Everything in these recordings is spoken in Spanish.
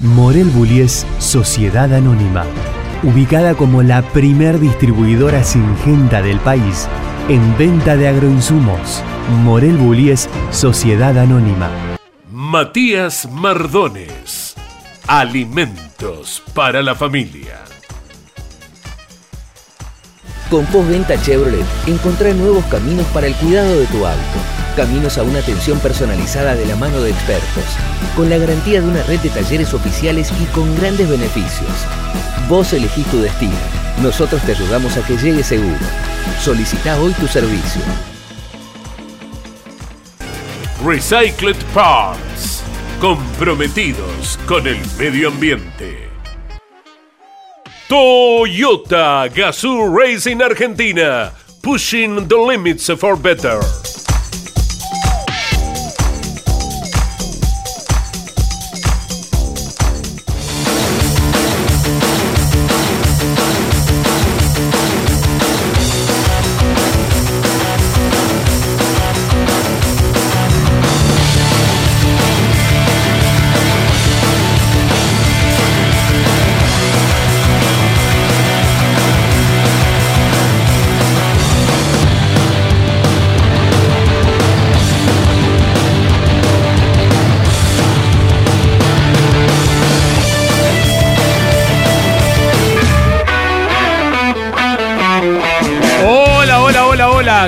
Morel Bullies Sociedad Anónima, ubicada como la primer distribuidora singenta del país en venta de agroinsumos. Morel Bullies Sociedad Anónima. Matías Mardones, alimentos para la familia. Con postventa Chevrolet, encontrá nuevos caminos para el cuidado de tu auto. Caminos a una atención personalizada de la mano de expertos, con la garantía de una red de talleres oficiales y con grandes beneficios. Vos elegís tu destino. Nosotros te ayudamos a que llegue seguro. Solicita hoy tu servicio. Recycled Parts. Comprometidos con el medio ambiente. Toyota Gazoo Racing Argentina, pushing the limits for better.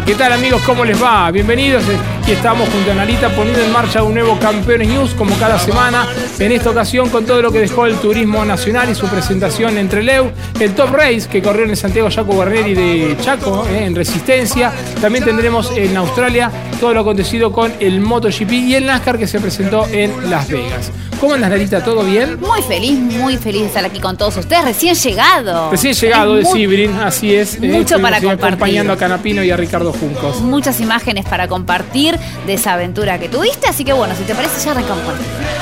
¿Qué tal amigos? ¿Cómo les va? Bienvenidos. Aquí estamos junto a Narita poniendo en marcha un nuevo Campeones News como cada semana. En esta ocasión con todo lo que dejó el turismo nacional y su presentación entre Leu, el Top Race que corrió en el Santiago Jaco Guarneri de Chaco eh, en Resistencia. También tendremos en Australia todo lo acontecido con el MotoGP y el NASCAR que se presentó en Las Vegas. ¿Cómo andas, Narita? ¿Todo bien? Muy feliz, muy feliz de estar aquí con todos ustedes. Recién llegado. Recién llegado de Sibrin, así es. Eh, mucho para compartir. Acompañando a Canapino y a Ricardo Juncos. Muchas imágenes para compartir de esa aventura que tuviste. Así que bueno, si te parece, ya arrancamos con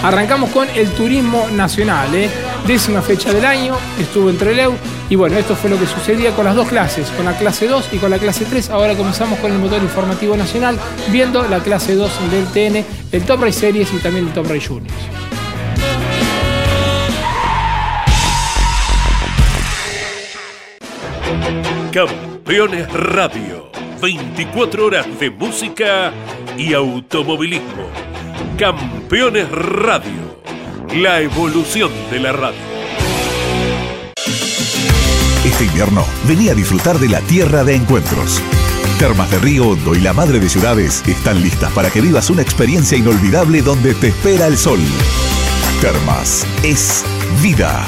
Arrancamos con el turismo nacional, ¿eh? Décima fecha del año, estuvo entre Leu. Y bueno, esto fue lo que sucedía con las dos clases, con la clase 2 y con la clase 3. Ahora comenzamos con el motor informativo nacional, viendo la clase 2 del TN, el Top Race Series y también el Top Race Juniors. Campeones Radio. 24 horas de música y automovilismo. Campeones Radio. La evolución de la radio. Este invierno venía a disfrutar de la tierra de encuentros. Termas de Río Hondo y la Madre de Ciudades están listas para que vivas una experiencia inolvidable donde te espera el sol. Termas es vida.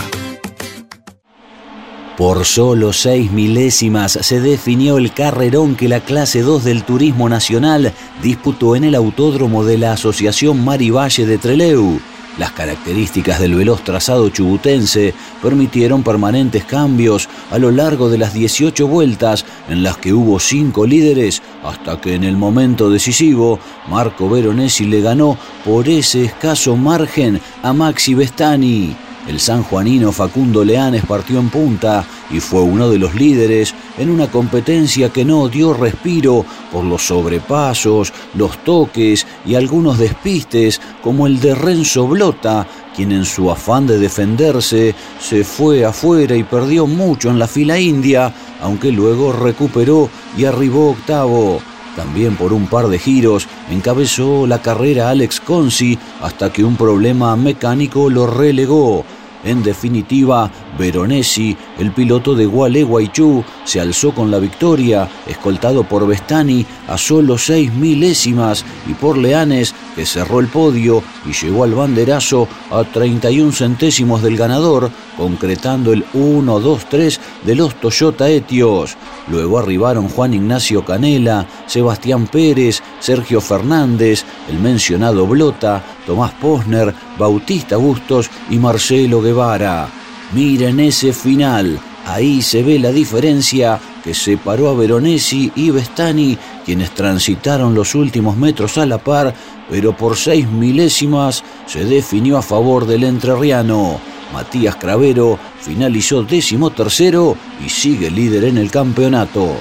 Por solo seis milésimas se definió el carrerón que la clase 2 del Turismo Nacional disputó en el autódromo de la Asociación Marivalle de Treleu. Las características del veloz trazado chubutense permitieron permanentes cambios a lo largo de las 18 vueltas en las que hubo cinco líderes hasta que en el momento decisivo Marco Veronesi le ganó por ese escaso margen a Maxi Vestani. El sanjuanino Facundo Leanes partió en punta y fue uno de los líderes en una competencia que no dio respiro por los sobrepasos, los toques y algunos despistes como el de Renzo Blota, quien en su afán de defenderse se fue afuera y perdió mucho en la fila india, aunque luego recuperó y arribó octavo. También por un par de giros encabezó la carrera Alex Consi hasta que un problema mecánico lo relegó. En definitiva, Veronesi, el piloto de Gualeguaychú, se alzó con la victoria, escoltado por Bestani a solo seis milésimas y por Leanes, que cerró el podio y llegó al banderazo a 31 centésimos del ganador, concretando el 1-2-3 de los Toyota Etios. Luego arribaron Juan Ignacio Canela, Sebastián Pérez, Sergio Fernández, el mencionado Blota, Tomás Posner, Bautista Bustos y Marcelo Guevara. Miren ese final, ahí se ve la diferencia que separó a Veronesi y Bestani, quienes transitaron los últimos metros a la par, pero por seis milésimas se definió a favor del entrerriano. Matías Cravero finalizó décimo tercero y sigue líder en el campeonato.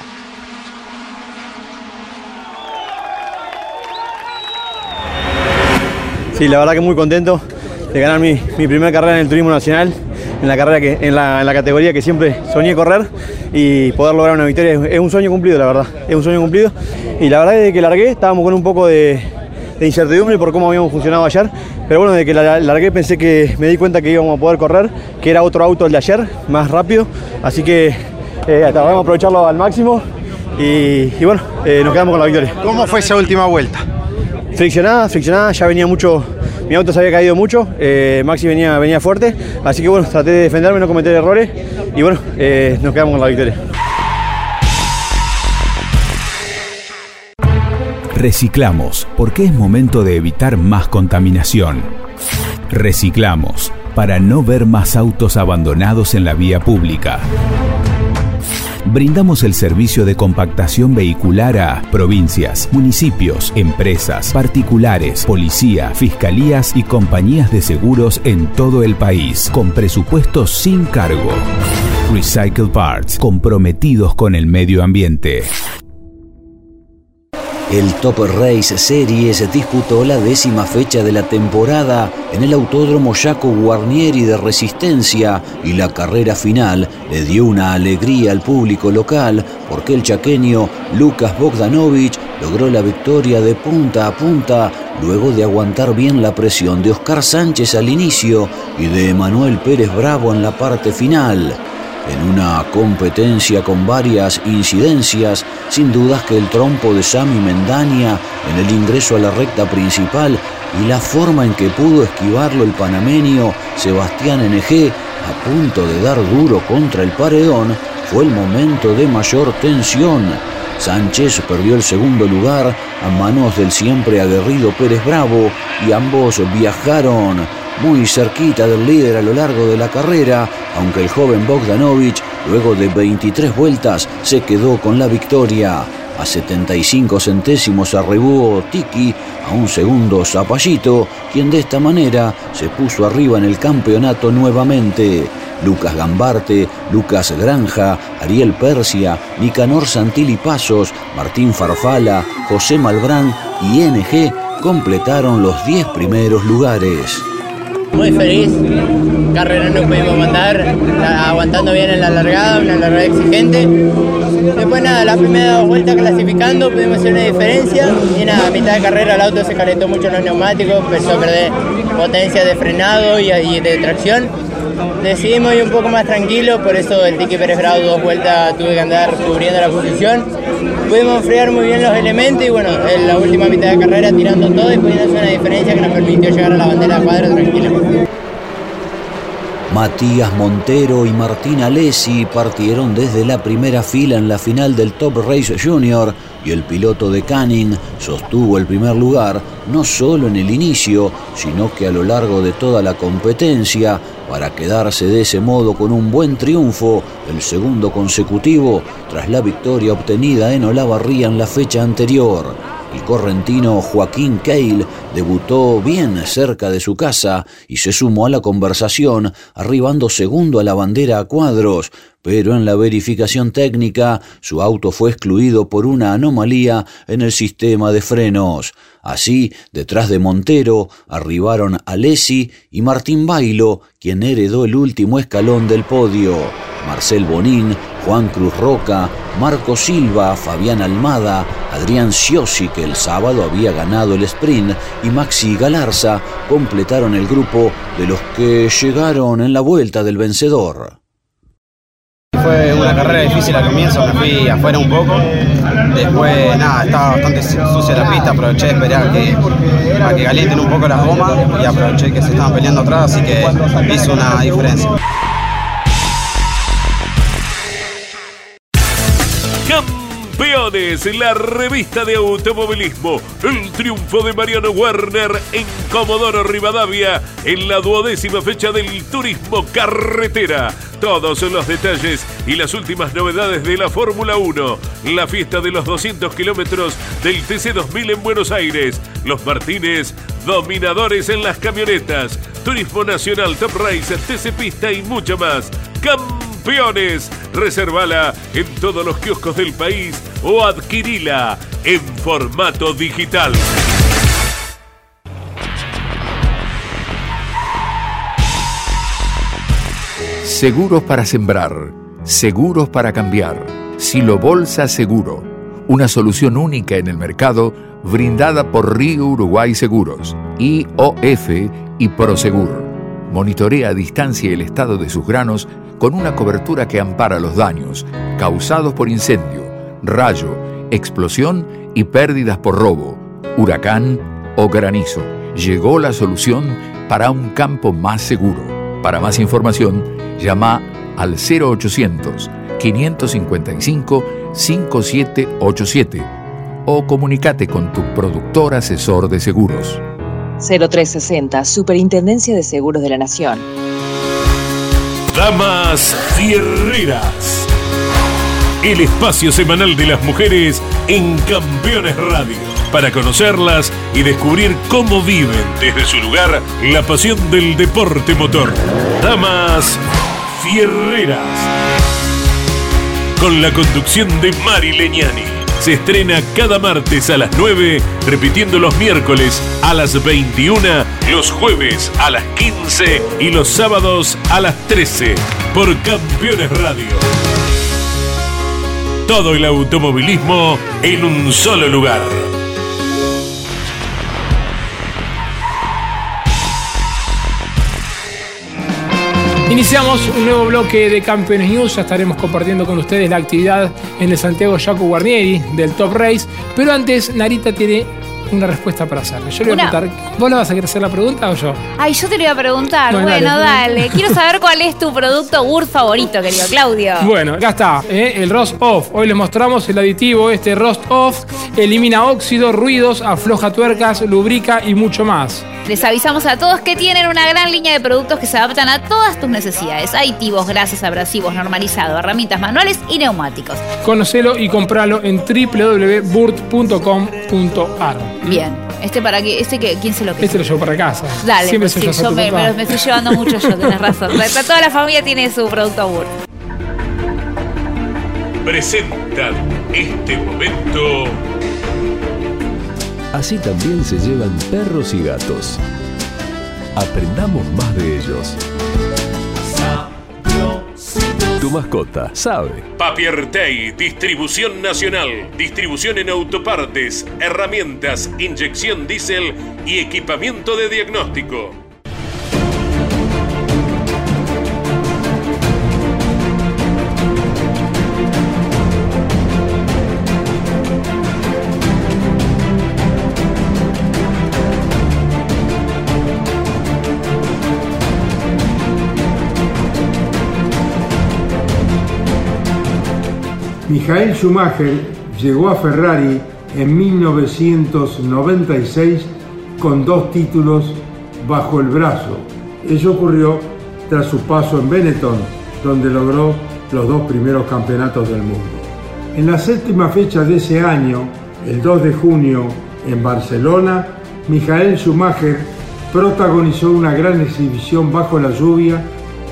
Sí, la verdad que muy contento de ganar mi, primera carrera en el Turismo Nacional, en la, carrera que, en la, categoría que siempre soñé correr y poder lograr una victoria es, un sueño cumplido, la verdad, es un sueño cumplido. Y la verdad desde que largué estábamos con un poco de, incertidumbre por cómo habíamos funcionado ayer, pero bueno, desde que la largué pensé que me di cuenta que íbamos a poder correr, que era otro auto el de ayer, más rápido, así que eh, vamos a aprovecharlo al máximo y, bueno, eh, nos quedamos con la victoria. ¿Cómo fue esa última vuelta? Friccionada, friccionada, ya venía mucho, mi auto se había caído mucho, eh, Maxi venía, venía fuerte, así que bueno, traté de defenderme, no cometer errores y bueno, eh, nos quedamos con la victoria. Reciclamos, porque es momento de evitar más contaminación. Reciclamos, para no ver más autos abandonados en la vía pública brindamos el servicio de compactación vehicular a provincias, municipios, empresas, particulares, policía, fiscalías y compañías de seguros en todo el país, con presupuestos sin cargo. Recycle Parts, comprometidos con el medio ambiente. El Top Race Series disputó la décima fecha de la temporada en el Autódromo Jaco Guarnieri de Resistencia y la carrera final le dio una alegría al público local porque el chaqueño Lucas Bogdanovich logró la victoria de punta a punta luego de aguantar bien la presión de Oscar Sánchez al inicio y de Emanuel Pérez Bravo en la parte final en una competencia con varias incidencias, sin dudas que el trompo de Sami Mendaña en el ingreso a la recta principal y la forma en que pudo esquivarlo el panameño Sebastián NG a punto de dar duro contra el paredón fue el momento de mayor tensión. Sánchez perdió el segundo lugar a manos del siempre aguerrido Pérez Bravo y ambos viajaron muy cerquita del líder a lo largo de la carrera, aunque el joven Bogdanovich, luego de 23 vueltas, se quedó con la victoria. A 75 centésimos arribó Tiki, a un segundo Zapallito, quien de esta manera se puso arriba en el campeonato nuevamente. Lucas Gambarte, Lucas Granja, Ariel Persia, Nicanor Santilli Pasos, Martín Farfala, José Malbrán y NG completaron los 10 primeros lugares. Muy feliz, carrera no pudimos mandar, aguantando bien en la largada, una largada exigente. Después nada, la primera vuelta clasificando pudimos hacer una diferencia y nada, a mitad de carrera el auto se calentó mucho en los neumáticos, empezó a perder potencia de frenado y, y de tracción. Decidimos ir un poco más tranquilo, por eso el Tiki Pérez Bravo dos vueltas tuve que andar cubriendo la posición pudimos enfriar muy bien los elementos y bueno, en la última mitad de carrera tirando todo y pudiendo hacer una diferencia que nos permitió llegar a la bandera de cuadra tranquila. Matías Montero y Martín Alessi partieron desde la primera fila en la final del Top Race Junior y el piloto de Canning sostuvo el primer lugar no solo en el inicio, sino que a lo largo de toda la competencia, para quedarse de ese modo con un buen triunfo, el segundo consecutivo, tras la victoria obtenida en Olavarría en la fecha anterior. El correntino Joaquín Cale debutó bien cerca de su casa y se sumó a la conversación, arribando segundo a la bandera a cuadros, pero en la verificación técnica su auto fue excluido por una anomalía en el sistema de frenos. Así, detrás de Montero, arribaron Alessi y Martín Bailo, quien heredó el último escalón del podio. Marcel Bonín, Juan Cruz Roca, Marco Silva, Fabián Almada, Adrián Siosi, que el sábado había ganado el sprint, y Maxi Galarza completaron el grupo de los que llegaron en la vuelta del vencedor. Fue una carrera difícil al comienzo, me fui afuera un poco. Después, nada, estaba bastante sucia la pista, aproveché de esperar a que calienten un poco las gomas y aproveché que se estaban peleando atrás, así que hizo una diferencia. Campeones, la revista de automovilismo. El triunfo de Mariano Werner en Comodoro Rivadavia en la duodécima fecha del turismo carretera. Todos los detalles y las últimas novedades de la Fórmula 1. La fiesta de los 200 kilómetros del TC2000 en Buenos Aires. Los Martínez, dominadores en las camionetas. Turismo Nacional, Top Race, TC Pista y mucho más. Campeones. Reservala en todos los kioscos del país o adquirila en formato digital. Seguros para sembrar, seguros para cambiar. Silo Bolsa Seguro, una solución única en el mercado brindada por Río Uruguay Seguros, IOF y Prosegur. Monitorea a distancia el estado de sus granos con una cobertura que ampara los daños causados por incendio, rayo, explosión y pérdidas por robo, huracán o granizo. Llegó la solución para un campo más seguro. Para más información, llama al 0800 555 5787 o comunícate con tu productor asesor de seguros. 0360, Superintendencia de Seguros de la Nación. Damas Fierreras. El espacio semanal de las mujeres en Campeones Radio. Para conocerlas y descubrir cómo viven desde su lugar la pasión del deporte motor. Damas Fierreras. Con la conducción de Mari Leñani. Se estrena cada martes a las 9, repitiendo los miércoles a las 21, los jueves a las 15 y los sábados a las 13 por Campeones Radio. Todo el automovilismo en un solo lugar. Iniciamos un nuevo bloque de Campeones News. Ya estaremos compartiendo con ustedes la actividad en el Santiago Jaco Guarnieri del Top Race. Pero antes, Narita tiene una respuesta para hacerle. Yo le voy a preguntar, ¿vos le vas a querer hacer la pregunta o yo? Ay, yo te lo iba a preguntar. Bueno, Bueno, dale. dale. Quiero saber cuál es tu producto Word favorito, querido Claudio. Bueno, acá está, ¿eh? el Roast Off. Hoy les mostramos el aditivo, este Roast Off. Elimina óxidos, ruidos, afloja tuercas, lubrica y mucho más. Les avisamos a todos que tienen una gran línea de productos que se adaptan a todas tus necesidades. Aditivos, grasas, abrasivos, normalizado, herramientas manuales y neumáticos. Conocelo y compralo en www.burt.com.ar. Bien. Este para que, este que, ¿quién se lo queda? Este lo llevo para casa. Dale, Siempre pues se sí, yo me, me- me estoy llevando mucho yo, tenés razón. Toda- Toda la familia tiene su producto Word. Presentan este momento Así también se llevan perros y gatos. Aprendamos más de ellos. Mascota sabe. Papiertei, distribución nacional, distribución en autopartes, herramientas, inyección diésel y equipamiento de diagnóstico. Michael Schumacher llegó a Ferrari en 1996 con dos títulos bajo el brazo. Ello ocurrió tras su paso en Benetton, donde logró los dos primeros campeonatos del mundo. En la séptima fecha de ese año, El 2 de junio en Barcelona, Michael Schumacher protagonizó una gran exhibición bajo la lluvia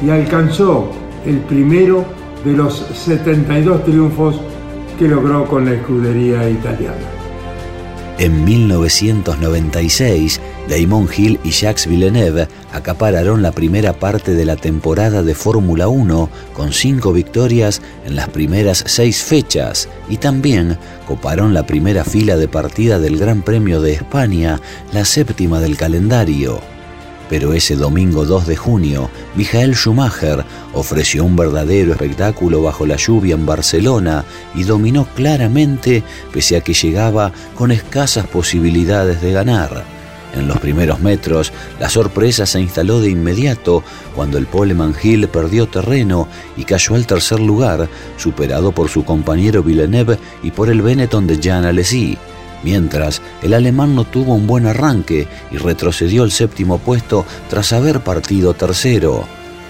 y alcanzó el primero de los 72 triunfos que logró con la escudería italiana. En 1996, Damon Hill y Jacques Villeneuve acapararon la primera parte de la temporada de Fórmula 1 con cinco victorias en las primeras seis fechas y también coparon la primera fila de partida del Gran Premio de España, la séptima del calendario. Pero ese domingo 2 de junio, Michael Schumacher ofreció un verdadero espectáculo bajo la lluvia en Barcelona y dominó claramente pese a que llegaba con escasas posibilidades de ganar. En los primeros metros, la sorpresa se instaló de inmediato cuando el Poleman Hill perdió terreno y cayó al tercer lugar, superado por su compañero Villeneuve y por el Benetton de Jean Alesi. Mientras, el alemán no tuvo un buen arranque y retrocedió al séptimo puesto tras haber partido tercero.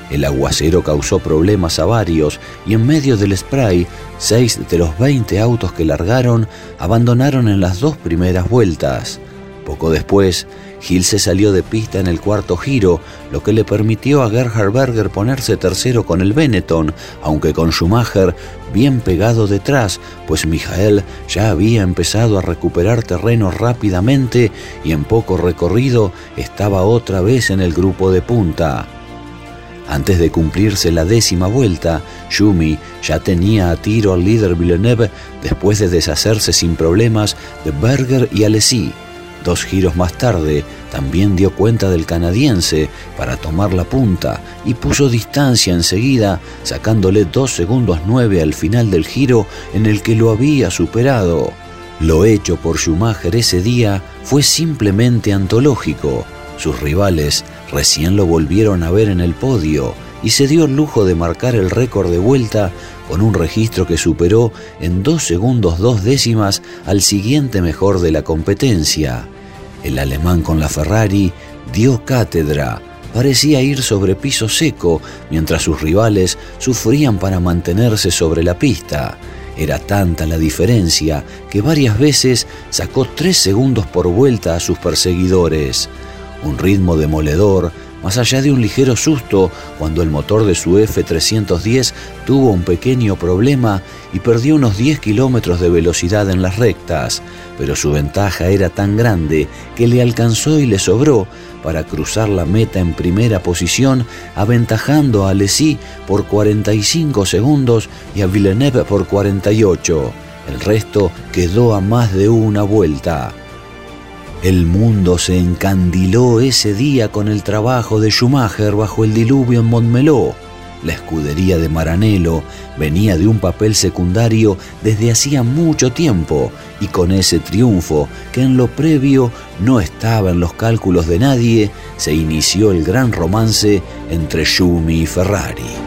El aguacero causó problemas a varios y en medio del spray, seis de los 20 autos que largaron abandonaron en las dos primeras vueltas. Poco después, Hill se salió de pista en el cuarto giro, lo que le permitió a Gerhard Berger ponerse tercero con el Benetton, aunque con Schumacher bien pegado detrás, pues Michael ya había empezado a recuperar terreno rápidamente y en poco recorrido estaba otra vez en el grupo de punta. Antes de cumplirse la décima vuelta, Schumi ya tenía a tiro al líder Villeneuve después de deshacerse sin problemas de Berger y Alesi. Dos giros más tarde, también dio cuenta del canadiense para tomar la punta y puso distancia enseguida, sacándole 2 segundos 9 al final del giro en el que lo había superado. Lo hecho por Schumacher ese día fue simplemente antológico. Sus rivales recién lo volvieron a ver en el podio y se dio el lujo de marcar el récord de vuelta con un registro que superó en 2 segundos 2 décimas al siguiente mejor de la competencia. El alemán con la Ferrari dio cátedra, parecía ir sobre piso seco, mientras sus rivales sufrían para mantenerse sobre la pista. Era tanta la diferencia que varias veces sacó tres segundos por vuelta a sus perseguidores. Un ritmo demoledor más allá de un ligero susto cuando el motor de su F-310 tuvo un pequeño problema y perdió unos 10 kilómetros de velocidad en las rectas, pero su ventaja era tan grande que le alcanzó y le sobró para cruzar la meta en primera posición, aventajando a Alesi por 45 segundos y a Villeneuve por 48. El resto quedó a más de una vuelta. El mundo se encandiló ese día con el trabajo de Schumacher bajo el diluvio en Montmeló. La escudería de Maranello venía de un papel secundario desde hacía mucho tiempo y con ese triunfo, que en lo previo no estaba en los cálculos de nadie, se inició el gran romance entre Schumi y Ferrari.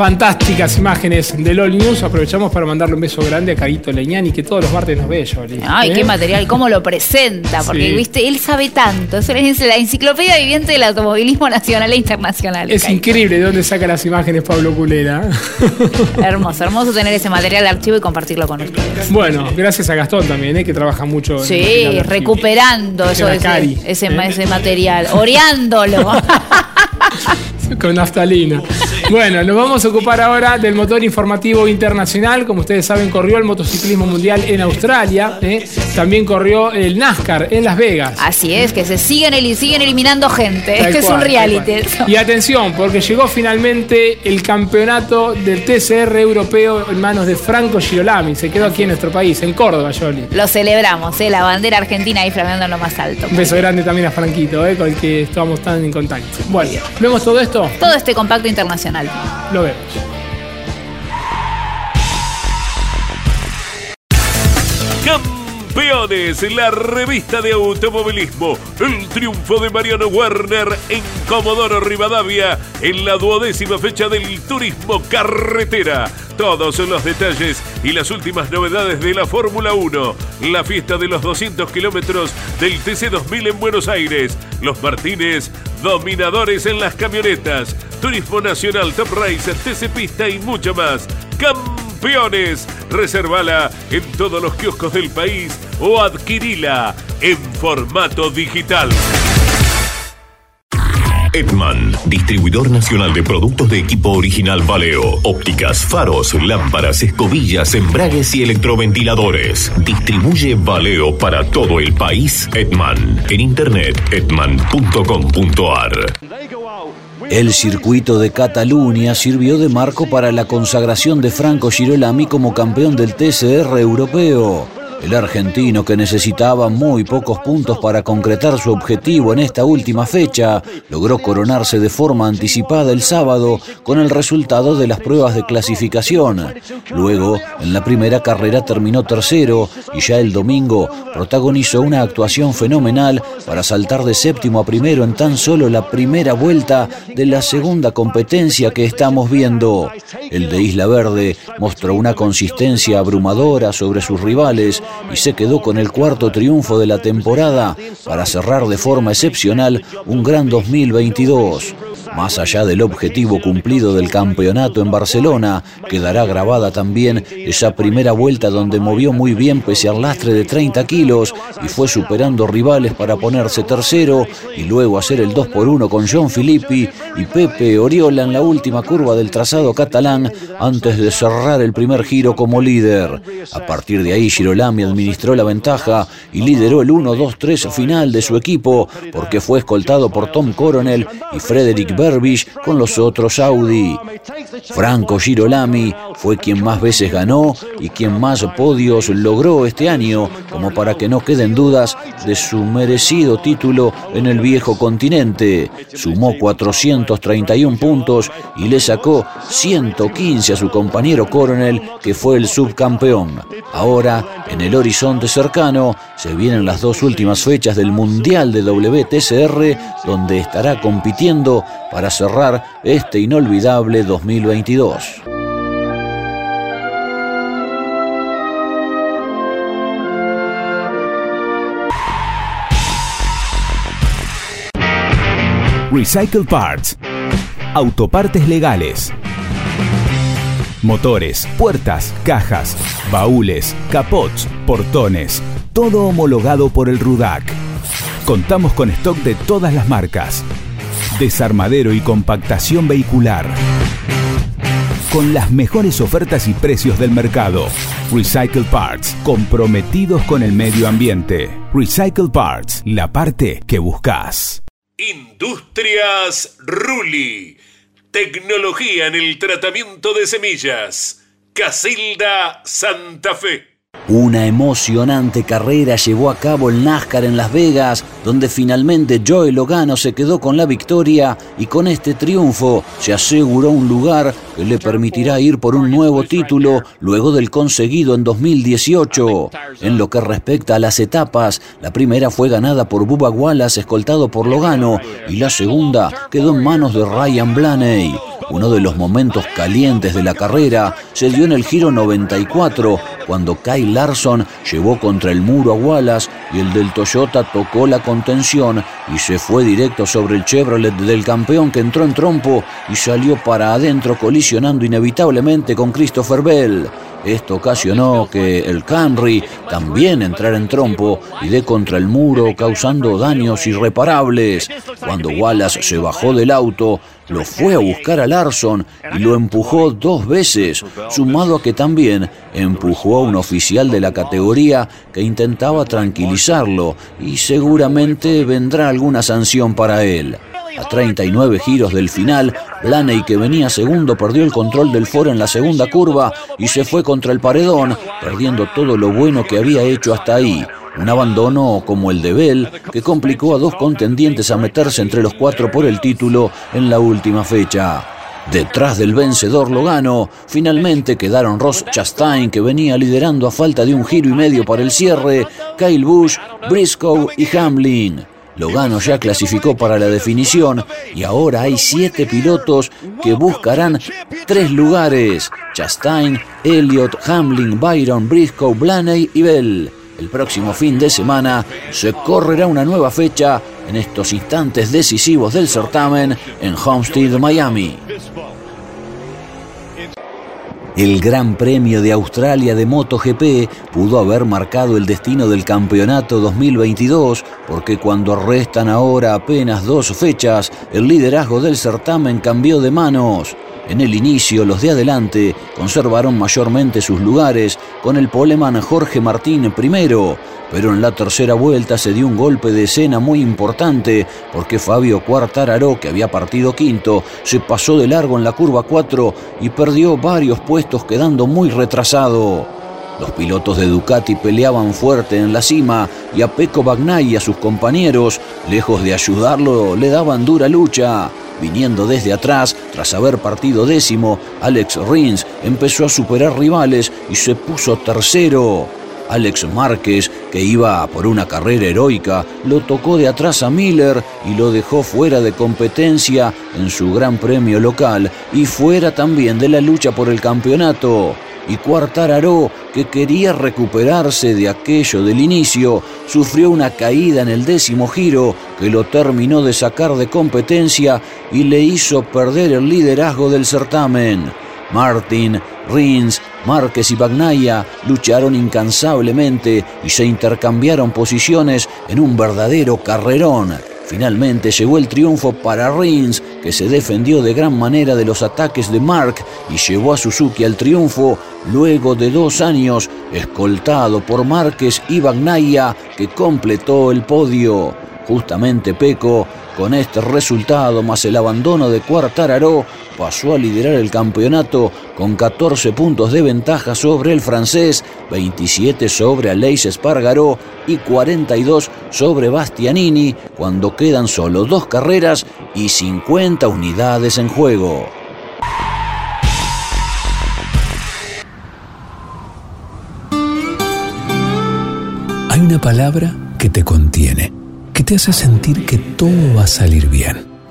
Fantásticas imágenes del All News. Aprovechamos para mandarle un beso grande a Carito Leñani, que todos los martes nos ve. Ay, ¿Eh? qué material, cómo lo presenta, porque Sí. viste, él sabe tanto. Eso es la enciclopedia viviente del automovilismo nacional e internacional. Es increíble de dónde saca las imágenes Pablo Culera. Hermoso, hermoso tener ese material de archivo y compartirlo con ustedes. bueno, gracias a Gastón también, ¿eh? que trabaja mucho. en Sí, de archivo. recuperando eso, ese, Cari, ese, ¿eh? ese material, oreándolo. Con naftalina. Bueno, nos vamos a ocupar ahora del motor informativo internacional. Como ustedes saben, corrió el motociclismo mundial en Australia. ¿eh? También corrió el NASCAR en Las Vegas. Así es, que se siguen, el- siguen eliminando gente. Tal este es un reality. Y atención, porque llegó finalmente el campeonato del TCR europeo en manos de Franco Girolami. Se quedó aquí en nuestro país, en Córdoba, Yoli. Lo celebramos, ¿eh? la bandera argentina ahí flameando en lo más alto. Un beso grande también a Franquito, ¿eh? con el que estamos tan en contacto. Bueno, ¿vemos todo esto? Todo este compacto internacional. Lo vemos. Campeones, la revista de automovilismo. El triunfo de Mariano Werner en Comodoro Rivadavia en la duodécima fecha del turismo carretera. Todos los detalles y las últimas novedades de la Fórmula 1. La fiesta de los 200 kilómetros del TC2000 en Buenos Aires. Los Martínez, dominadores en las camionetas. Turismo Nacional, Top Race, TC Pista y mucho más. Campeones. Reservala en todos los kioscos del país o adquirila en formato digital. Edman, distribuidor nacional de productos de equipo original Valeo, ópticas, faros, lámparas, escobillas, embragues y electroventiladores. Distribuye Valeo para todo el país. Edman, en internet edman.com.ar. El circuito de Cataluña sirvió de marco para la consagración de Franco Girolami como campeón del TCR europeo. El argentino que necesitaba muy pocos puntos para concretar su objetivo en esta última fecha, logró coronarse de forma anticipada el sábado con el resultado de las pruebas de clasificación. Luego, en la primera carrera terminó tercero y ya el domingo protagonizó una actuación fenomenal para saltar de séptimo a primero en tan solo la primera vuelta de la segunda competencia que estamos viendo. El de Isla Verde mostró una consistencia abrumadora sobre sus rivales y se quedó con el cuarto triunfo de la temporada para cerrar de forma excepcional un gran 2022. Más allá del objetivo cumplido del campeonato en Barcelona, quedará grabada también esa primera vuelta donde movió muy bien pese al lastre de 30 kilos y fue superando rivales para ponerse tercero y luego hacer el 2 por 1 con John Filippi y Pepe Oriola en la última curva del trazado catalán antes de cerrar el primer giro como líder. A partir de ahí Girolami administró la ventaja y lideró el 1-2-3 final de su equipo porque fue escoltado por Tom Coronel y Frederick Con los otros Audi. Franco Girolami fue quien más veces ganó y quien más podios logró este año, como para que no queden dudas de su merecido título en el viejo continente. Sumó 431 puntos y le sacó 115 a su compañero Coronel, que fue el subcampeón. Ahora, en el horizonte cercano, se vienen las dos últimas fechas del Mundial de WTCR, donde estará compitiendo para cerrar este inolvidable 2022. Recycle Parts. Autopartes legales. Motores, puertas, cajas, baúles, capots, portones. Todo homologado por el RUDAC. Contamos con stock de todas las marcas. Desarmadero y compactación vehicular. Con las mejores ofertas y precios del mercado. Recycle Parts, comprometidos con el medio ambiente. Recycle Parts, la parte que buscas. Industrias Ruli. Tecnología en el tratamiento de semillas. Casilda Santa Fe. Una emocionante carrera llevó a cabo el NASCAR en Las Vegas, donde finalmente Joey Logano se quedó con la victoria y con este triunfo se aseguró un lugar que le permitirá ir por un nuevo título luego del conseguido en 2018. En lo que respecta a las etapas, la primera fue ganada por Bubba Wallace escoltado por Logano y la segunda quedó en manos de Ryan Blaney. Uno de los momentos calientes de la carrera se dio en el giro 94, cuando Kyle Larson llevó contra el muro a Wallace y el del Toyota tocó la y se fue directo sobre el Chevrolet del campeón que entró en trompo y salió para adentro colisionando inevitablemente con Christopher Bell. Esto ocasionó que el Camry también entrara en trompo y dé contra el muro causando daños irreparables. Cuando Wallace se bajó del auto, lo fue a buscar a Larson y lo empujó dos veces, sumado a que también empujó a un oficial de la categoría que intentaba tranquilizarlo y seguramente vendrá alguna sanción para él. A 39 giros del final, Blaney, que venía segundo, perdió el control del foro en la segunda curva y se fue contra el paredón, perdiendo todo lo bueno que había hecho hasta ahí. Un abandono como el de Bell, que complicó a dos contendientes a meterse entre los cuatro por el título en la última fecha. Detrás del vencedor Logano, finalmente quedaron Ross Chastain, que venía liderando a falta de un giro y medio para el cierre, Kyle Busch, Briscoe y Hamlin. Logano ya clasificó para la definición y ahora hay siete pilotos que buscarán tres lugares. Chastain, Elliott, Hamlin, Byron, Briscoe, Blaney y Bell. El próximo fin de semana se correrá una nueva fecha en estos instantes decisivos del certamen en Homestead, Miami. El Gran Premio de Australia de MotoGP pudo haber marcado el destino del campeonato 2022 porque cuando restan ahora apenas dos fechas, el liderazgo del certamen cambió de manos. En el inicio, los de adelante conservaron mayormente sus lugares, con el poleman Jorge Martín primero, pero en la tercera vuelta se dio un golpe de escena muy importante porque Fabio Quartararo, que había partido quinto, se pasó de largo en la curva 4 y perdió varios puestos quedando muy retrasado. Los pilotos de Ducati peleaban fuerte en la cima y a Pecco Bagnaia y a sus compañeros, lejos de ayudarlo, le daban dura lucha. Viniendo desde atrás, tras haber partido décimo, Alex Rins empezó a superar rivales y se puso tercero. Alex Márquez, que iba por una carrera heroica, lo tocó de atrás a Miller y lo dejó fuera de competencia en su gran premio local y fuera también de la lucha por el campeonato y Cuartararo, que quería recuperarse de aquello del inicio, sufrió una caída en el décimo giro que lo terminó de sacar de competencia y le hizo perder el liderazgo del certamen. Martin, Rins, Márquez y Bagnaia lucharon incansablemente y se intercambiaron posiciones en un verdadero carrerón. Finalmente llegó el triunfo para Rins, que se defendió de gran manera de los ataques de Mark y llevó a Suzuki al triunfo luego de dos años, escoltado por Márquez y Bagnaia, que completó el podio. Justamente Peco, con este resultado más el abandono de Quartararo, pasó a liderar el campeonato con 14 puntos de ventaja sobre el francés, 27 sobre Aleix Espargaró y 42 sobre Bastianini, cuando quedan solo dos carreras y 50 unidades en juego. Hay una palabra que te contiene que te hace sentir que todo va a salir bien.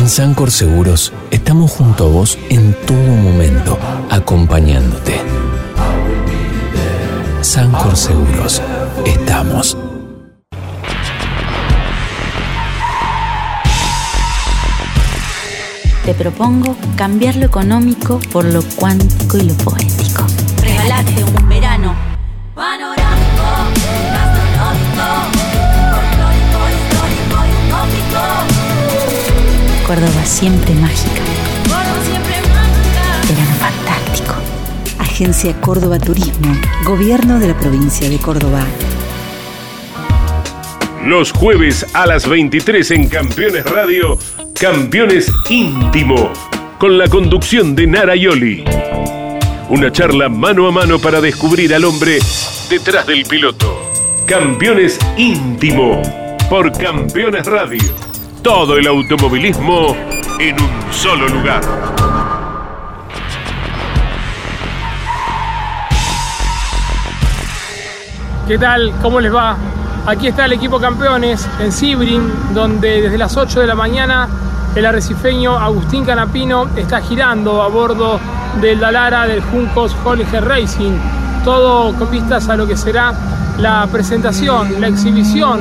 En Sancor Seguros estamos junto a vos en todo momento, acompañándote. Sancor Seguros, estamos. Te propongo cambiar lo económico por lo cuántico y lo poético. Regalate un Córdoba siempre mágica. Verano fantástico. Agencia Córdoba Turismo, Gobierno de la provincia de Córdoba. Los jueves a las 23 en Campeones Radio, Campeones Íntimo, con la conducción de Nara Yoli. Una charla mano a mano para descubrir al hombre detrás del piloto. Campeones Íntimo, por Campeones Radio. Todo el automovilismo en un solo lugar. ¿Qué tal? ¿Cómo les va? Aquí está el equipo campeones en Sibrin, donde desde las 8 de la mañana el arrecifeño Agustín Canapino está girando a bordo del Dalara del Juncos Hollinger Racing. Todo con vistas a lo que será la presentación, la exhibición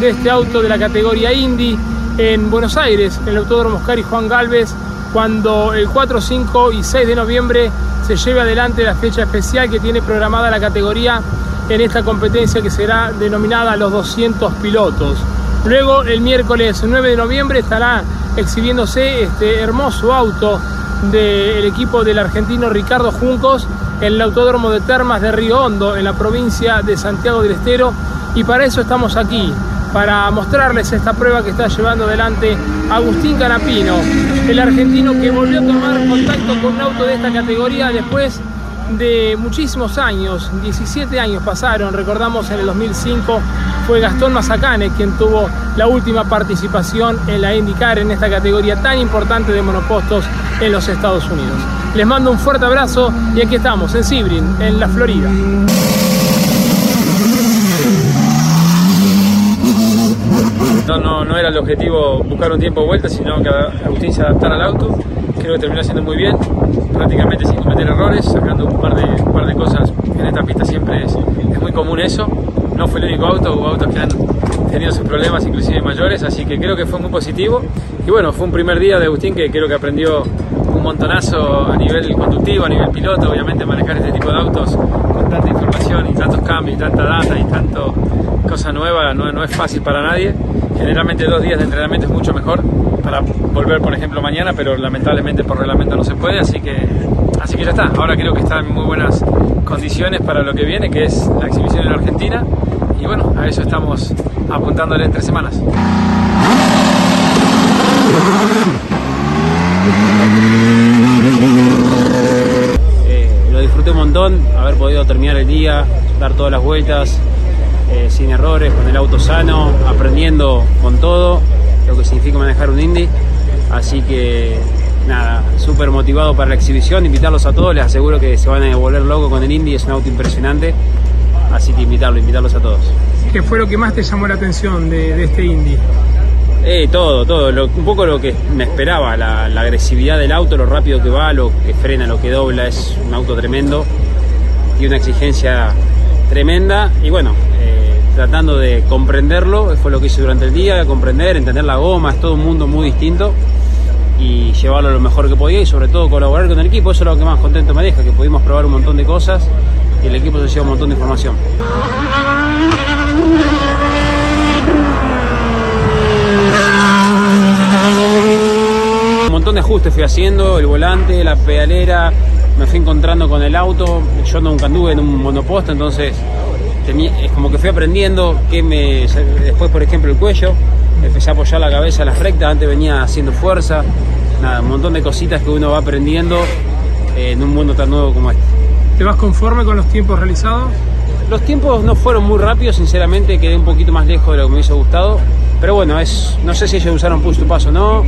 de este auto de la categoría Indy en Buenos Aires, en el Autódromo Oscar y Juan Galvez, cuando el 4, 5 y 6 de noviembre se lleve adelante la fecha especial que tiene programada la categoría en esta competencia que será denominada los 200 pilotos. Luego el miércoles 9 de noviembre estará exhibiéndose este hermoso auto del equipo del argentino Ricardo Juncos en el Autódromo de Termas de Río Hondo, en la provincia de Santiago del Estero. Y para eso estamos aquí, para mostrarles esta prueba que está llevando adelante Agustín Canapino, el argentino que volvió a tomar contacto con un auto de esta categoría después de muchísimos años, 17 años pasaron, recordamos en el 2005 fue Gastón Mazacane quien tuvo la última participación en la IndyCar en esta categoría tan importante de monopostos en los Estados Unidos. Les mando un fuerte abrazo y aquí estamos en Sebring, en la Florida. No, no, no era el objetivo buscar un tiempo de vuelta, sino que Agustín se adaptara al auto. Creo que terminó haciendo muy bien, prácticamente sin cometer errores, sacando un par de, un par de cosas. En esta pista siempre es, es muy común eso. No fue el único auto, hubo autos que han tenido sus problemas, inclusive mayores, así que creo que fue muy positivo. Y bueno, fue un primer día de Agustín que creo que aprendió un montonazo a nivel conductivo, a nivel piloto, obviamente manejar este tipo de autos con tanta información y tantos cambios y tanta data y tanto cosa nueva no, no es fácil para nadie. Generalmente dos días de entrenamiento es mucho mejor para volver, por ejemplo, mañana, pero lamentablemente por reglamento no se puede, así que, así que ya está. Ahora creo que está en muy buenas condiciones para lo que viene, que es la exhibición en Argentina. Y bueno, a eso estamos apuntándole en tres semanas. Eh, lo disfruté un montón, haber podido terminar el día, dar todas las vueltas, eh, sin errores, con el auto sano, aprendiendo con todo lo que significa manejar un Indy. Así que nada, súper motivado para la exhibición, invitarlos a todos, les aseguro que se van a volver locos con el Indy, es un auto impresionante. Así que invitarlos, invitarlos a todos. ¿Qué fue lo que más te llamó la atención de, de este Indy? Eh, todo, todo, lo- un poco lo que me esperaba, la, la agresividad del auto, lo rápido que va, lo que frena, lo que dobla, es un auto tremendo y una exigencia tremenda y bueno, eh, tratando de comprenderlo, fue lo que hice durante el día, comprender, entender la goma, es todo un mundo muy distinto y llevarlo lo mejor que podía y sobre todo colaborar con el equipo, eso es lo que más contento me deja, que pudimos probar un montón de cosas y el equipo se lleva un montón de información. Un montón de ajustes fui haciendo, el volante, la pedalera, me fui encontrando con el auto, yo nunca anduve en un monoposto, entonces tenía- es como que fui aprendiendo que me, después por ejemplo el cuello, empecé a apoyar la cabeza a las rectas, antes venía haciendo fuerza, nada, un montón de cositas que uno va aprendiendo eh, en un mundo tan nuevo como este. ¿Te vas conforme con los tiempos realizados? Los tiempos no fueron muy rápidos, sinceramente quedé un poquito más lejos de lo que me hubiese gustado. Pero bueno, es, no sé si ellos usaron push to pass o no.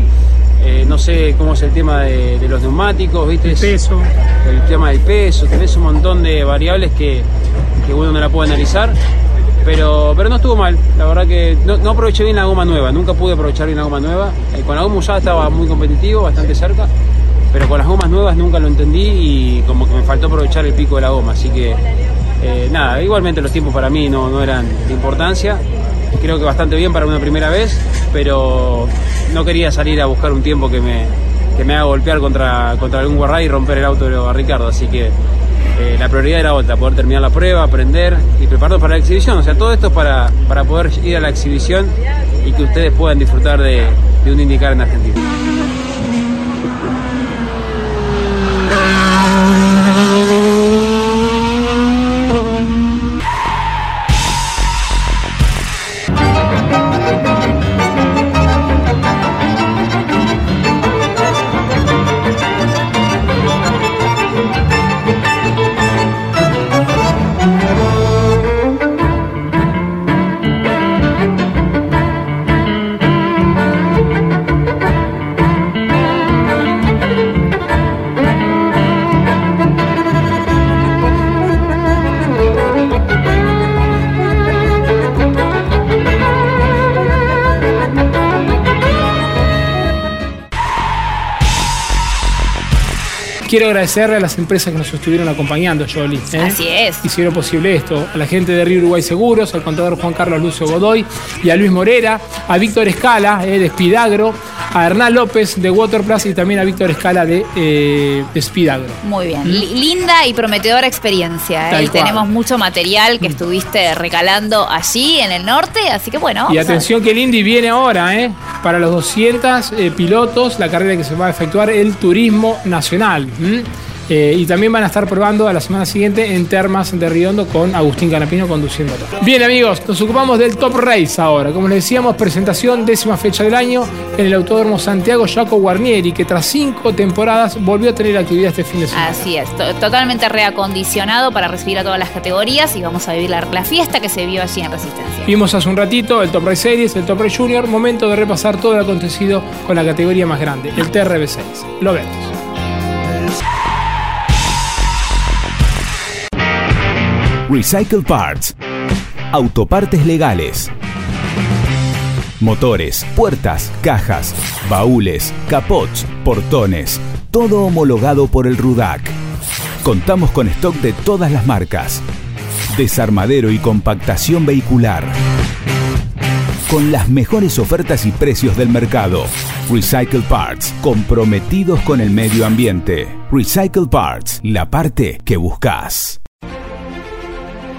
Eh, no sé cómo es el tema de, de los neumáticos, ¿viste? El peso. El tema del peso, tenés un montón de variables que, que uno no la puede analizar. Pero, pero no estuvo mal, la verdad que no, no aproveché bien la goma nueva, nunca pude aprovechar bien la goma nueva. Eh, con la goma usada estaba muy competitivo, bastante cerca, pero con las gomas nuevas nunca lo entendí y como que me faltó aprovechar el pico de la goma, así que eh, nada, igualmente los tiempos para mí no, no eran de importancia. Creo que bastante bien para una primera vez, pero no quería salir a buscar un tiempo que me, que me haga golpear contra, contra algún guarray y romper el auto de Ricardo. Así que eh, la prioridad era otra, poder terminar la prueba, aprender y prepararnos para la exhibición. O sea, todo esto es para, para poder ir a la exhibición y que ustedes puedan disfrutar de, de un indicar en Argentina. Quiero agradecerle a las empresas que nos estuvieron acompañando, Jolly. ¿eh? Así es. Hicieron posible esto. A la gente de Río Uruguay Seguros, al contador Juan Carlos Lucio Godoy y a Luis Morera, a Víctor Escala eh, de Spidagro, a Hernán López de Waterplus y también a Víctor Escala de, eh, de Spidagro. Muy bien. Li- Linda y prometedora experiencia. ¿eh? Y cual. tenemos mucho material que estuviste recalando allí en el norte, así que bueno. Y atención que el Indy viene ahora, ¿eh? Para los 200 eh, pilotos, la carrera que se va a efectuar el Turismo Nacional. Eh, y también van a estar probando a la semana siguiente en Termas de Riondo con Agustín Canapino conduciéndolo. Bien amigos, nos ocupamos del Top Race ahora. Como les decíamos, presentación décima fecha del año en el Autódromo Santiago Jaco Guarnieri, que tras cinco temporadas volvió a tener actividad este fin de semana. Así es, to- totalmente reacondicionado para recibir a todas las categorías y vamos a vivir la, la fiesta que se vio allí en Resistencia. Vimos hace un ratito el Top Race Series, el Top Race Junior, momento de repasar todo lo acontecido con la categoría más grande, el TRB6. Lo vemos. Recycle Parts. Autopartes legales. Motores, puertas, cajas, baúles, capots, portones. Todo homologado por el RUDAC. Contamos con stock de todas las marcas. Desarmadero y compactación vehicular. Con las mejores ofertas y precios del mercado. Recycle Parts, comprometidos con el medio ambiente. Recycle Parts, la parte que buscas.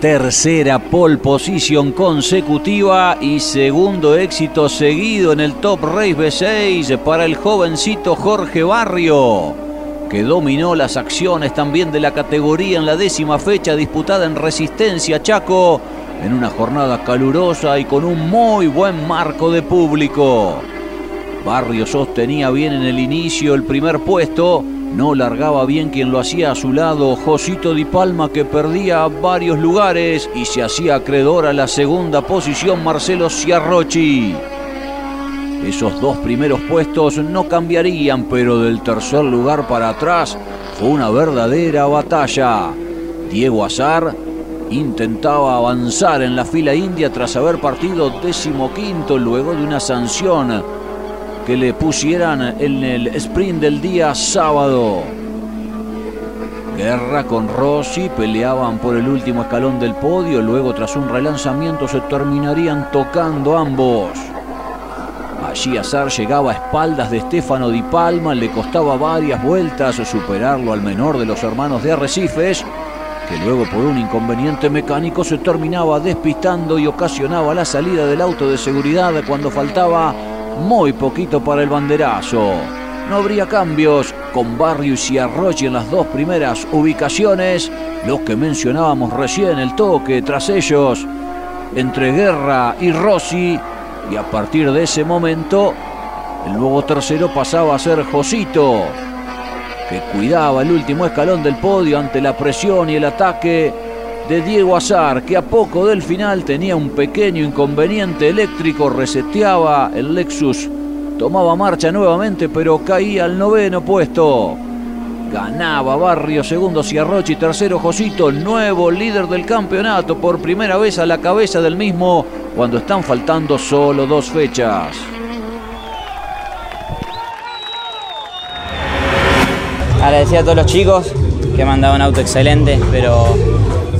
Tercera pole position consecutiva y segundo éxito seguido en el Top Race B6 para el jovencito Jorge Barrio, que dominó las acciones también de la categoría en la décima fecha disputada en Resistencia Chaco, en una jornada calurosa y con un muy buen marco de público. Barrio sostenía bien en el inicio el primer puesto, no largaba bien quien lo hacía a su lado, Josito Di Palma que perdía varios lugares y se hacía acreedor a la segunda posición Marcelo Ciarrochi. Esos dos primeros puestos no cambiarían, pero del tercer lugar para atrás fue una verdadera batalla. Diego Azar intentaba avanzar en la fila india tras haber partido decimoquinto luego de una sanción que le pusieran en el sprint del día sábado. Guerra con Rossi peleaban por el último escalón del podio, luego tras un relanzamiento se terminarían tocando ambos. Allí Azar llegaba a espaldas de Stefano Di Palma, le costaba varias vueltas superarlo al menor de los hermanos de Arrecifes, que luego por un inconveniente mecánico se terminaba despistando y ocasionaba la salida del auto de seguridad cuando faltaba muy poquito para el banderazo. No habría cambios con Barrio y Ciarrochi en las dos primeras ubicaciones, los que mencionábamos recién, el toque tras ellos entre Guerra y Rossi, y a partir de ese momento el nuevo tercero pasaba a ser Josito, que cuidaba el último escalón del podio ante la presión y el ataque de Diego Azar, que a poco del final tenía un pequeño inconveniente eléctrico, reseteaba el Lexus, tomaba marcha nuevamente, pero caía al noveno puesto. Ganaba Barrio, segundo Ciarrochi, tercero Josito, nuevo líder del campeonato, por primera vez a la cabeza del mismo, cuando están faltando solo dos fechas. Agradecer a todos los chicos que me han dado un auto excelente, pero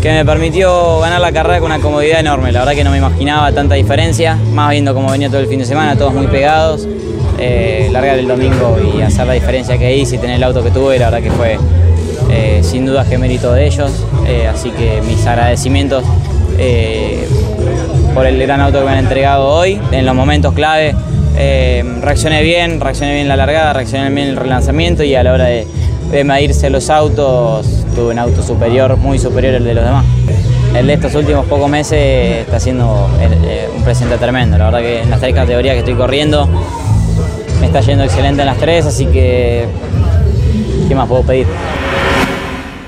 que me permitió ganar la carrera con una comodidad enorme. La verdad que no me imaginaba tanta diferencia, más viendo cómo venía todo el fin de semana, todos muy pegados. Eh, largar el domingo y hacer la diferencia que hice y tener el auto que tuve, la verdad que fue eh, sin duda que mérito de ellos. Eh, así que mis agradecimientos eh, por el gran auto que me han entregado hoy en los momentos clave. Reaccioné bien, reaccioné bien en la largada, reaccioné bien en el relanzamiento y a la hora de, de medirse los autos tuve un auto superior, muy superior al de los demás. El de estos últimos pocos meses está siendo eh, un presente tremendo. La verdad que en las tres categorías que estoy corriendo me está yendo excelente en las tres, así que ¿qué más puedo pedir?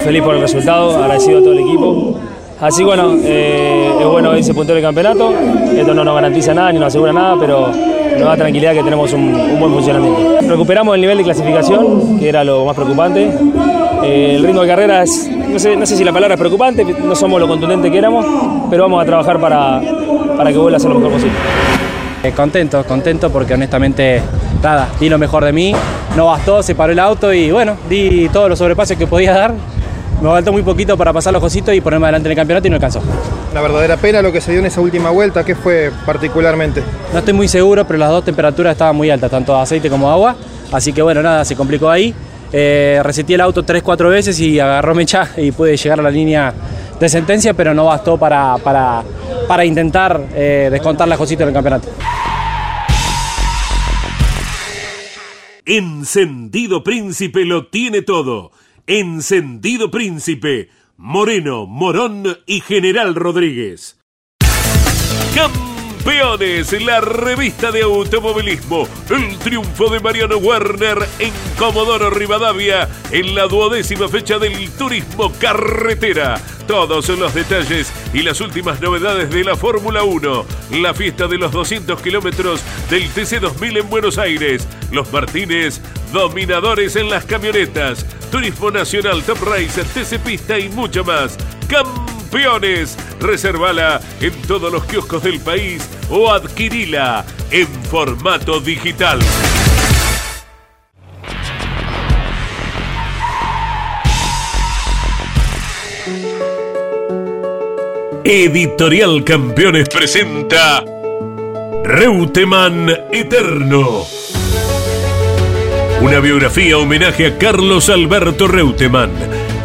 Feliz por el resultado, agradecido a todo el equipo. Así bueno, eh, es bueno irse puntero del campeonato. Esto no nos garantiza nada ni nos asegura nada, pero nos da tranquilidad que tenemos un buen funcionamiento. Recuperamos el nivel de clasificación, que era lo más preocupante. Eh, el ritmo de carrera es, no sé, no sé si la palabra es preocupante, no somos lo contundente que éramos, pero vamos a trabajar para, para que vuelva a ser lo mejor posible. Eh, contento, contento porque honestamente nada, di lo mejor de mí, no bastó, se paró el auto y bueno, di todos los sobrepasos que podía dar me faltó muy poquito para pasar los cositos y ponerme adelante en el campeonato y no alcanzó. Una verdadera pena lo que se dio en esa última vuelta, ¿qué fue particularmente? No estoy muy seguro, pero las dos temperaturas estaban muy altas, tanto aceite como agua. Así que bueno, nada, se complicó ahí. Eh, reseté el auto 3-4 veces y agarró mecha y pude llegar a la línea de sentencia, pero no bastó para, para, para intentar eh, descontar las cositas del campeonato. Encendido Príncipe lo tiene todo. Encendido Príncipe, Moreno, Morón y General Rodríguez. Campeones, la revista de automovilismo. El triunfo de Mariano Werner en Comodoro Rivadavia en la duodécima fecha del turismo carretera. Todos los detalles y las últimas novedades de la Fórmula 1. La fiesta de los 200 kilómetros del TC2000 en Buenos Aires. Los Martínez, dominadores en las camionetas. Turismo Nacional, Top Race, TC Pista y mucho más. Campeones. Reservala en todos los kioscos del país o adquirila en formato digital. Editorial Campeones presenta Reutemann Eterno. Una biografía homenaje a Carlos Alberto Reutemann,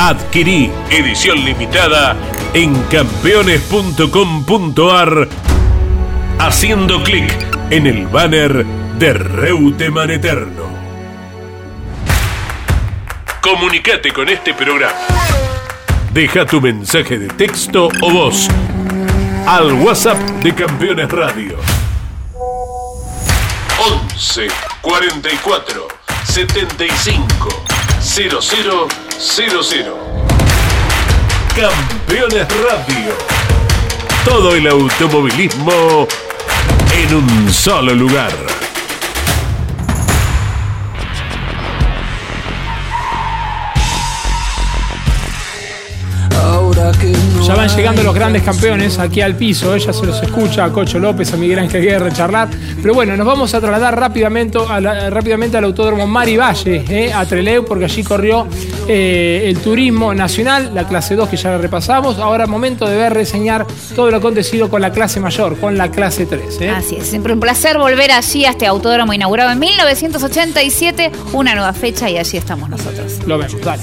Adquirí edición limitada en campeones.com.ar haciendo clic en el banner de Reutemann Eterno. Comunicate con este programa. Deja tu mensaje de texto o voz al WhatsApp de Campeones Radio. 11 44 75 0000. Campeones Radio. Todo el automovilismo en un solo lugar. Ya van llegando los grandes campeones aquí al piso, ella se los escucha a Cocho López, a Miguel Ángel Guerra charlar. Pero bueno, nos vamos a trasladar rápidamente, a la- rápidamente al Autódromo Mari Valle, eh, a Treleu, porque allí corrió eh, el turismo nacional, la clase 2 que ya la repasamos. Ahora momento de ver, reseñar todo lo acontecido con la clase mayor, con la clase 3. eh. Así es, siempre un placer volver allí a este autódromo inaugurado en 1987, una nueva fecha y allí estamos nosotros. Lo vemos, dale.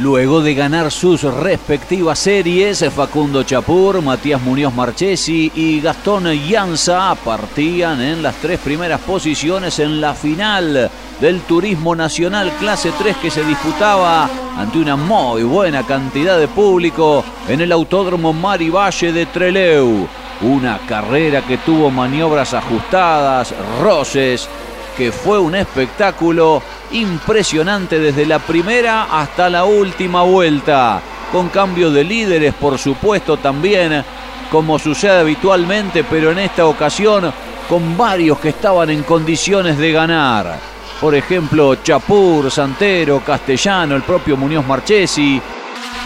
Luego de ganar sus respectivas series, Facundo Chapur, Matías Muñoz Marchesi y Gastón Llanza partían en las tres primeras posiciones en la final del Turismo Nacional Clase 3 que se disputaba ante una muy buena cantidad de público en el Autódromo Mari Valle de Treleu. Una carrera que tuvo maniobras ajustadas, roces, que fue un espectáculo impresionante desde la primera hasta la última vuelta, con cambio de líderes por supuesto también, como sucede habitualmente, pero en esta ocasión con varios que estaban en condiciones de ganar. Por ejemplo, Chapur, Santero, Castellano, el propio Muñoz Marchesi,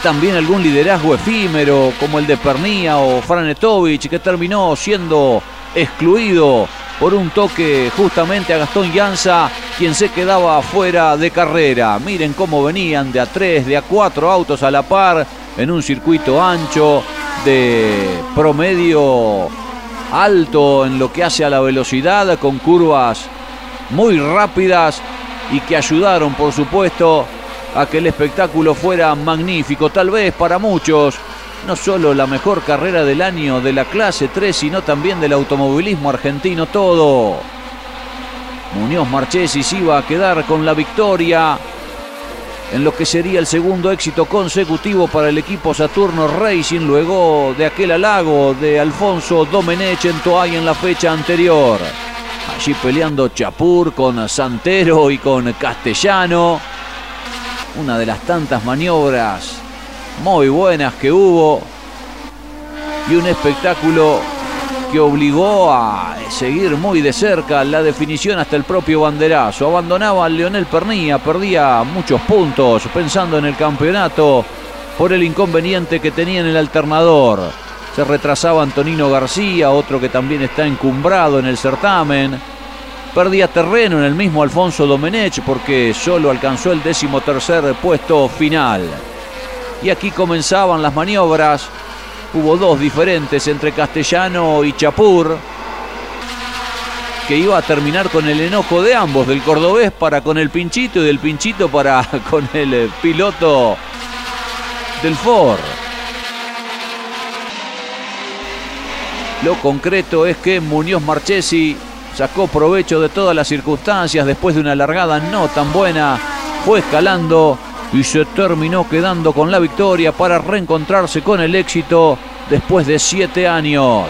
también algún liderazgo efímero como el de Pernía o Franetovich que terminó siendo excluido por un toque justamente a Gastón Llanza, quien se quedaba afuera de carrera. Miren cómo venían de a tres, de a cuatro autos a la par en un circuito ancho de promedio alto en lo que hace a la velocidad, con curvas muy rápidas y que ayudaron, por supuesto, a que el espectáculo fuera magnífico. Tal vez para muchos, no solo la mejor carrera del año de la clase 3, sino también del automovilismo argentino todo. Muñoz Marchesis iba a quedar con la victoria en lo que sería el segundo éxito consecutivo para el equipo Saturno Racing luego de aquel halago de Alfonso Domenech en Toay en la fecha anterior. Allí peleando Chapur con Santero y con Castellano. Una de las tantas maniobras muy buenas que hubo. Y un espectáculo que obligó a seguir muy de cerca la definición hasta el propio banderazo. Abandonaba a Leonel Pernía, perdía muchos puntos pensando en el campeonato por el inconveniente que tenía en el alternador. Se retrasaba Antonino García, otro que también está encumbrado en el certamen. Perdía terreno en el mismo Alfonso Domenech porque solo alcanzó el décimo tercer puesto final. Y aquí comenzaban las maniobras Hubo dos diferentes entre Castellano y Chapur, que iba a terminar con el enojo de ambos, del cordobés para con el pinchito y del pinchito para con el piloto del Ford. Lo concreto es que Muñoz Marchesi sacó provecho de todas las circunstancias después de una largada no tan buena, fue escalando y se terminó quedando con la victoria para reencontrarse con el éxito después de siete años.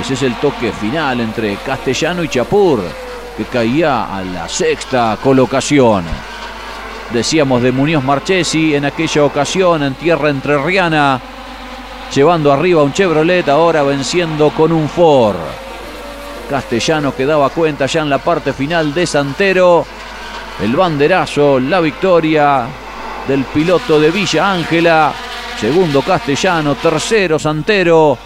Ese es el toque final entre Castellano y Chapur, que caía a la sexta colocación. Decíamos de Muñoz Marchesi en aquella ocasión en tierra entrerriana, llevando arriba un Chevrolet, ahora venciendo con un Ford. Castellano que daba cuenta ya en la parte final de Santero. El banderazo, la victoria del piloto de Villa Ángela. Segundo Castellano, tercero Santero,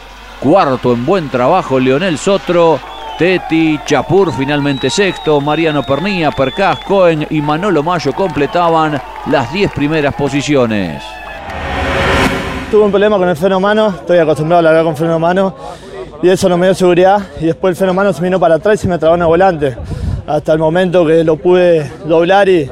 cuarto en buen trabajo Leonel Sotro, Teti, Chapur finalmente sexto, Mariano Pernía, Percás, Cohen y Manolo Mayo completaban las 10 primeras posiciones. Tuve un problema con el freno mano, estoy acostumbrado a largar con freno mano y eso no me dio seguridad y después el freno mano se vino para atrás y me trabó en el volante. Hasta el momento que lo pude doblar y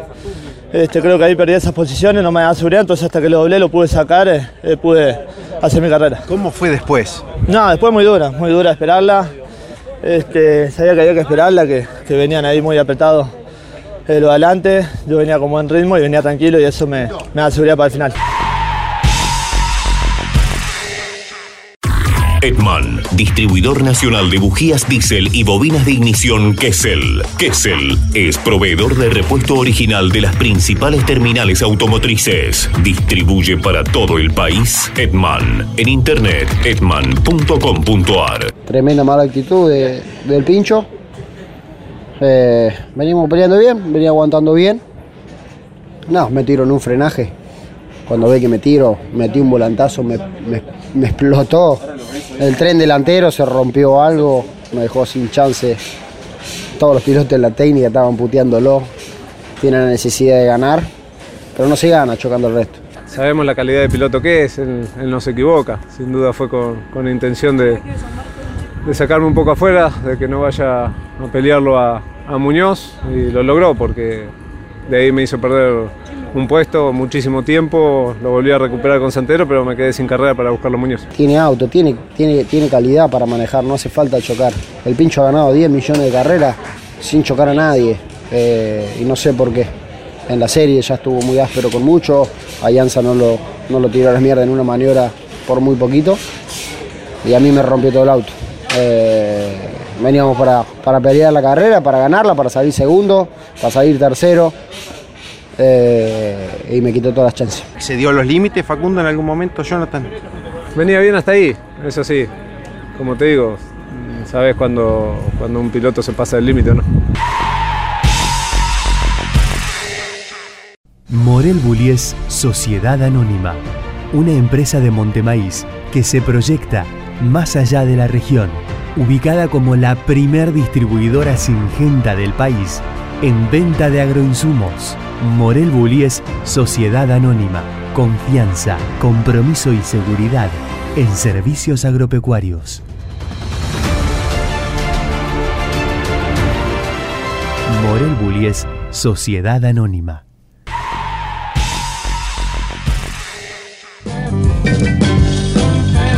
este, creo que ahí perdí esas posiciones, no me daba seguridad, entonces hasta que lo doblé lo pude sacar, eh, eh, pude hacer mi carrera. ¿Cómo fue después? No, después muy dura, muy dura esperarla. Este, sabía que había que esperarla, que, que venían ahí muy apretados eh, lo de adelante. Yo venía con buen ritmo y venía tranquilo y eso me, me da seguridad para el final. Edman, distribuidor nacional de bujías diésel y bobinas de ignición Kessel. Kessel es proveedor de repuesto original de las principales terminales automotrices. Distribuye para todo el país Edman. En internet edman.com.ar. Tremenda mala actitud de- del pincho. Eh, venimos peleando bien, venía aguantando bien. No, me tiro en un frenaje. Cuando ve que me tiro, metí un volantazo, me, explotó. El tren delantero se rompió algo, me dejó sin chance. Todos los pilotos de la técnica estaban puteándolo. Tienen la necesidad de ganar, pero no se gana chocando el resto. Sabemos la calidad de piloto que es, él, no se equivoca. Sin duda fue con, con intención de, de sacarme un poco afuera, de que no vaya a pelearlo a, a Muñoz y lo logró porque de ahí me hizo perder un puesto, muchísimo tiempo, lo volví a recuperar con Santero, pero me quedé sin carrera para buscarlo Muñoz. Tiene auto, tiene, tiene, tiene calidad para manejar, no hace falta chocar. El pincho ha ganado 10 millones de carreras sin chocar a nadie. eh, y no sé por qué. En la serie ya estuvo muy áspero con mucho. Alianza no lo, no lo tiró a la mierda en una maniobra por muy poquito. Y a mí me rompió todo el auto. Eh, veníamos para, para pelear la carrera, para ganarla, para salir segundo, para salir tercero. Eh, y me quitó todas las chances. ¿Se dio los límites, Facundo, en algún momento, Jonathan? Venía bien hasta ahí, eso sí. Como te digo, sabes cuando, cuando un piloto se pasa del límite o no. Morel Bullies Sociedad Anónima, una empresa de Montemaíz que se proyecta más allá de la región, ubicada como la primer distribuidora singenta del país en venta de agroinsumos. Morel Bullies, Sociedad Anónima. Confianza, compromiso y seguridad en servicios agropecuarios. Morel Bullies, Sociedad Anónima.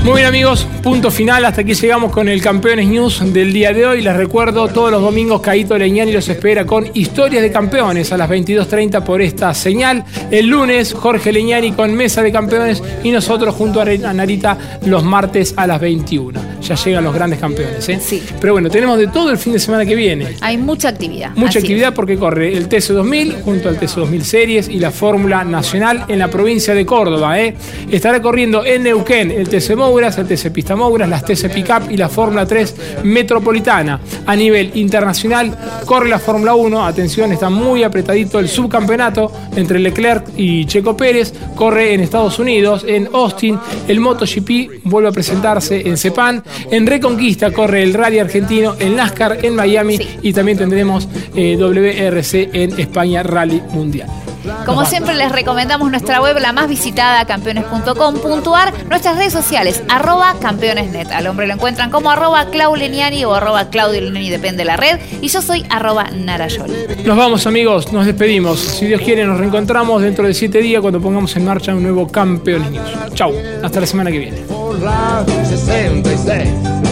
Muy bien amigos, punto final, hasta aquí llegamos con el Campeones News del día de hoy. Les recuerdo, todos los domingos Caito Leñani los espera con historias de campeones a las 22.30 por esta señal. El lunes Jorge Leñani con Mesa de Campeones y nosotros junto a Narita los martes a las 21. Ya llegan los grandes campeones. ¿eh? Sí. Pero bueno, tenemos de todo el fin de semana que viene. Hay mucha actividad. Mucha actividad porque corre el TC2000 junto al TC2000 Series y la Fórmula Nacional en la provincia de Córdoba. ¿eh? Estará corriendo en Neuquén el TC Mouras, el TC Pista Mouras, las TC Pickup y la Fórmula 3 Metropolitana. A nivel internacional corre la Fórmula 1. Atención, está muy apretadito el subcampeonato entre Leclerc y Checo Pérez. Corre en Estados Unidos, en Austin. El MotoGP vuelve a presentarse en Sepán. En Reconquista corre el Rally Argentino, el NASCAR en Miami y también tendremos eh, WRC en España Rally Mundial. Como siempre les recomendamos nuestra web, la más visitada, campeones.com.ar, nuestras redes sociales, arroba campeonesnet. Al hombre lo encuentran como arroba clauleniani o arroba Claudio Leniani, depende de la red. Y yo soy arroba narayoli. Nos vamos amigos, nos despedimos. Si Dios quiere nos reencontramos dentro de siete días cuando pongamos en marcha un nuevo Campeones News. Chau, hasta la semana que viene. la 66.